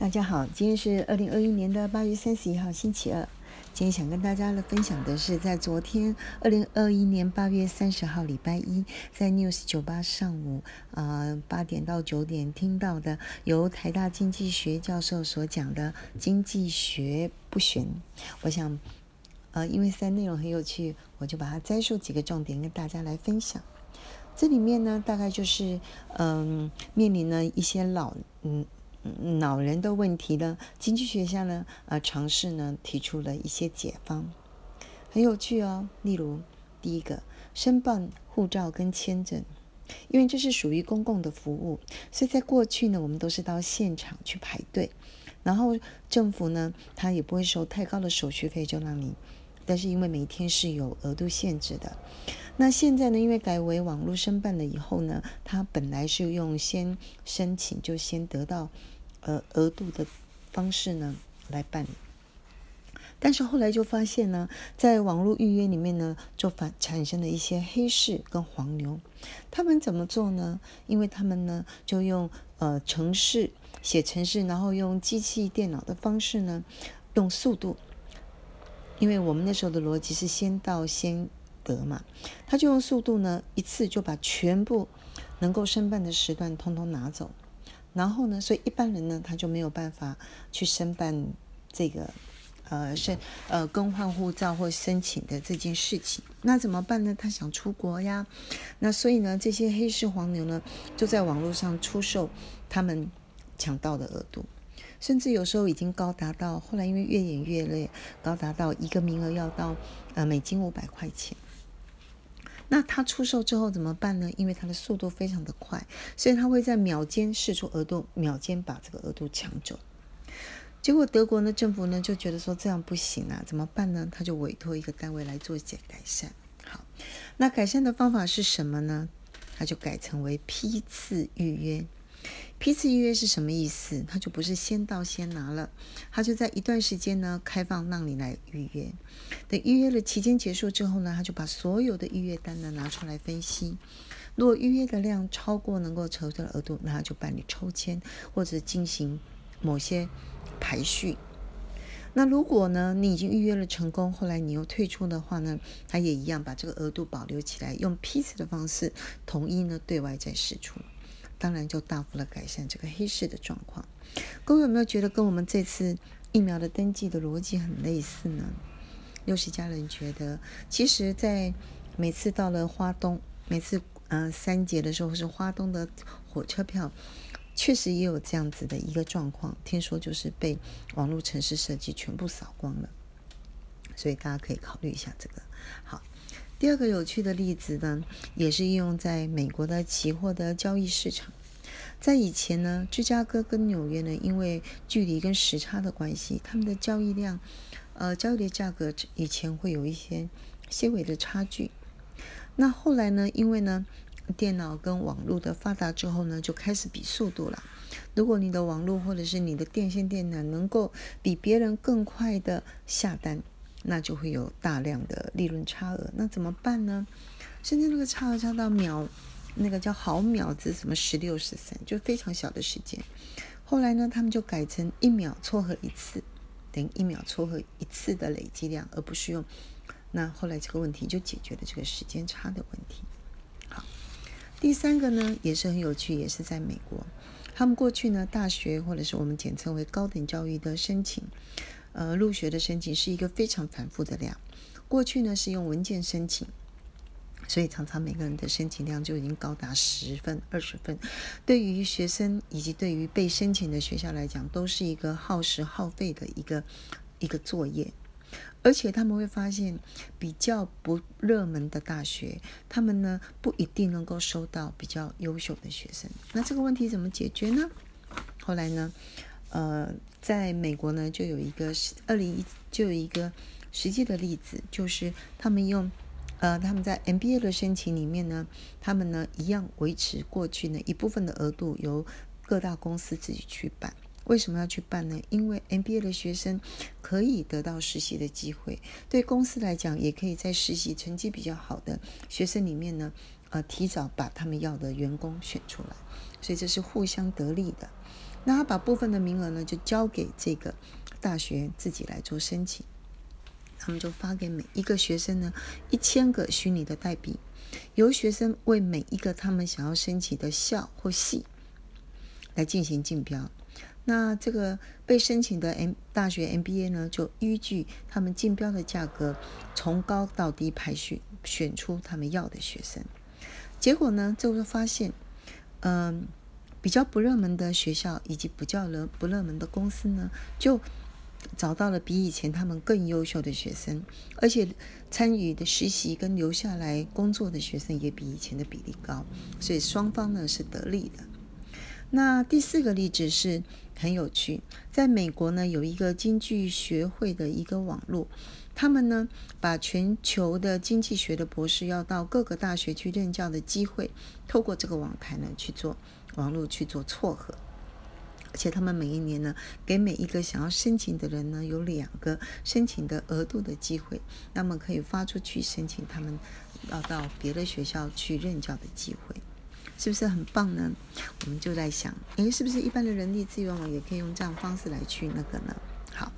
大家好，今天是二零二一年的八月三十一号，星期二。今天想跟大家来分享的是，在昨天二零二一年八月三十号礼拜一，在 News 九八上午呃八点到九点听到的，由台大经济学教授所讲的经济学不悬。我想，呃，因为三内容很有趣，我就把它摘述几个重点跟大家来分享。这里面呢，大概就是嗯，面临了一些老嗯。恼人的问题呢？经济学家呢，呃，尝试呢提出了一些解方，很有趣哦。例如，第一个，申办护照跟签证，因为这是属于公共的服务，所以在过去呢，我们都是到现场去排队，然后政府呢，他也不会收太高的手续费就让你，但是因为每天是有额度限制的。那现在呢，因为改为网络申办了以后呢，他本来是用先申请就先得到。呃，额度的方式呢来办理，但是后来就发现呢，在网络预约里面呢，就反产生了一些黑市跟黄牛。他们怎么做呢？因为他们呢就用呃城市写城市，然后用机器电脑的方式呢，用速度。因为我们那时候的逻辑是先到先得嘛，他就用速度呢，一次就把全部能够申办的时段通通拿走。然后呢，所以一般人呢，他就没有办法去申办这个呃申呃更换护照或申请的这件事情。那怎么办呢？他想出国呀。那所以呢，这些黑市黄牛呢，就在网络上出售他们抢到的额度，甚至有时候已经高达到后来因为越演越烈，高达到一个名额要到呃美金五百块钱。那他出售之后怎么办呢？因为它的速度非常的快，所以他会在秒间试出额度，秒间把这个额度抢走。结果德国呢政府呢就觉得说这样不行啊，怎么办呢？他就委托一个单位来做一些改善。好，那改善的方法是什么呢？他就改成为批次预约。批次预约是什么意思？它就不是先到先拿了，它就在一段时间呢开放让你来预约。等预约的期间结束之后呢，他就把所有的预约单呢拿出来分析。如果预约的量超过能够抽的额度，那他就办理抽签或者进行某些排序。那如果呢你已经预约了成功，后来你又退出的话呢，他也一样把这个额度保留起来，用批次的方式统一呢对外再释出。当然就大幅的改善这个黑市的状况。各位有没有觉得跟我们这次疫苗的登记的逻辑很类似呢？六十家人觉得，其实，在每次到了花东，每次呃三节的时候是花东的火车票，确实也有这样子的一个状况。听说就是被网络城市设计全部扫光了，所以大家可以考虑一下这个。好。第二个有趣的例子呢，也是应用在美国的期货的交易市场。在以前呢，芝加哥跟纽约呢，因为距离跟时差的关系，他们的交易量，呃，交易的价格以前会有一些些微的差距。那后来呢，因为呢，电脑跟网络的发达之后呢，就开始比速度了。如果你的网络或者是你的电线电缆能够比别人更快的下单。那就会有大量的利润差额，那怎么办呢？甚至那个差额差到秒，那个叫毫秒值，什么十六十三，就非常小的时间。后来呢，他们就改成一秒撮合一次，等于一秒撮合一次的累积量，而不是用。那后来这个问题就解决了这个时间差的问题。好，第三个呢也是很有趣，也是在美国，他们过去呢大学或者是我们简称为高等教育的申请。呃，入学的申请是一个非常繁复的量。过去呢是用文件申请，所以常常每个人的申请量就已经高达十份、二十份。对于学生以及对于被申请的学校来讲，都是一个耗时耗费的一个一个作业。而且他们会发现，比较不热门的大学，他们呢不一定能够收到比较优秀的学生。那这个问题怎么解决呢？后来呢？呃，在美国呢，就有一个二零一就有一个实际的例子，就是他们用呃他们在 MBA 的申请里面呢，他们呢一样维持过去呢一部分的额度由各大公司自己去办。为什么要去办呢？因为 MBA 的学生可以得到实习的机会，对公司来讲，也可以在实习成绩比较好的学生里面呢，呃，提早把他们要的员工选出来，所以这是互相得利的。那他把部分的名额呢，就交给这个大学自己来做申请。他们就发给每一个学生呢一千个虚拟的代币，由学生为每一个他们想要申请的校或系来进行竞标。那这个被申请的 M 大学 MBA 呢，就依据他们竞标的价格，从高到低排序，选出他们要的学生。结果呢，就会发现，嗯，比较不热门的学校以及不叫热不热门的公司呢，就找到了比以前他们更优秀的学生，而且参与的实习跟留下来工作的学生也比以前的比例高，所以双方呢是得利的。那第四个例子是很有趣，在美国呢有一个经济学会的一个网络，他们呢把全球的经济学的博士要到各个大学去任教的机会，透过这个网台呢去做网络去做撮合，而且他们每一年呢给每一个想要申请的人呢有两个申请的额度的机会，那么可以发出去申请他们要到别的学校去任教的机会。是不是很棒呢？我们就在想，诶，是不是一般的人力资源网也可以用这样方式来去那个呢？好，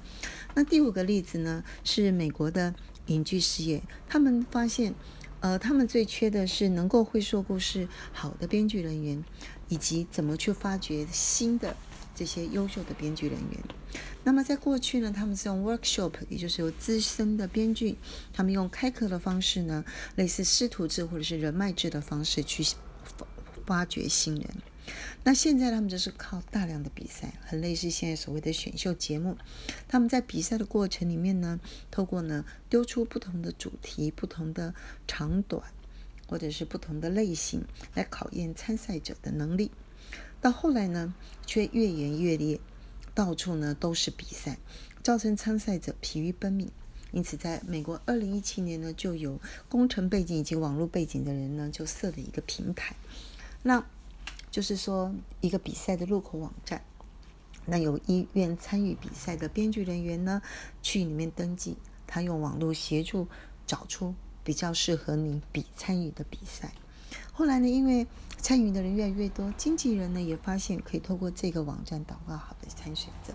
那第五个例子呢，是美国的影剧事业，他们发现，呃，他们最缺的是能够会说故事好的编剧人员，以及怎么去发掘新的这些优秀的编剧人员。那么在过去呢，他们是用 workshop，也就是由资深的编剧，他们用开课的方式呢，类似师徒制或者是人脉制的方式去。挖掘新人，那现在他们就是靠大量的比赛，很类似现在所谓的选秀节目。他们在比赛的过程里面呢，透过呢丢出不同的主题、不同的长短，或者是不同的类型，来考验参赛者的能力。到后来呢，却越演越烈，到处呢都是比赛，造成参赛者疲于奔命。因此，在美国二零一七年呢，就有工程背景以及网络背景的人呢，就设了一个平台。那就是说，一个比赛的入口网站，那有意愿参与比赛的编剧人员呢，去里面登记，他用网络协助找出比较适合你比参与的比赛。后来呢，因为参与的人越来越多，经纪人呢也发现可以透过这个网站找到好的参选者，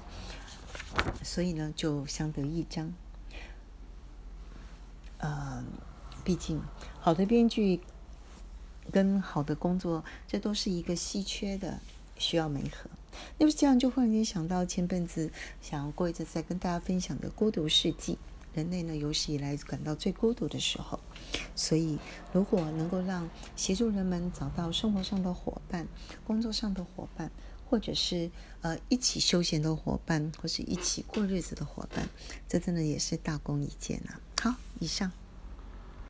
所以呢就相得益彰。呃，毕竟好的编剧。跟好的工作，这都是一个稀缺的，需要媒合。那么这样就忽然间想到前辈子想要过一次在跟大家分享的孤独世纪，人类呢有史以来感到最孤独的时候。所以如果能够让协助人们找到生活上的伙伴、工作上的伙伴，或者是呃一起休闲的伙伴，或是一起过日子的伙伴，这真的也是大功一件啊。好，以上。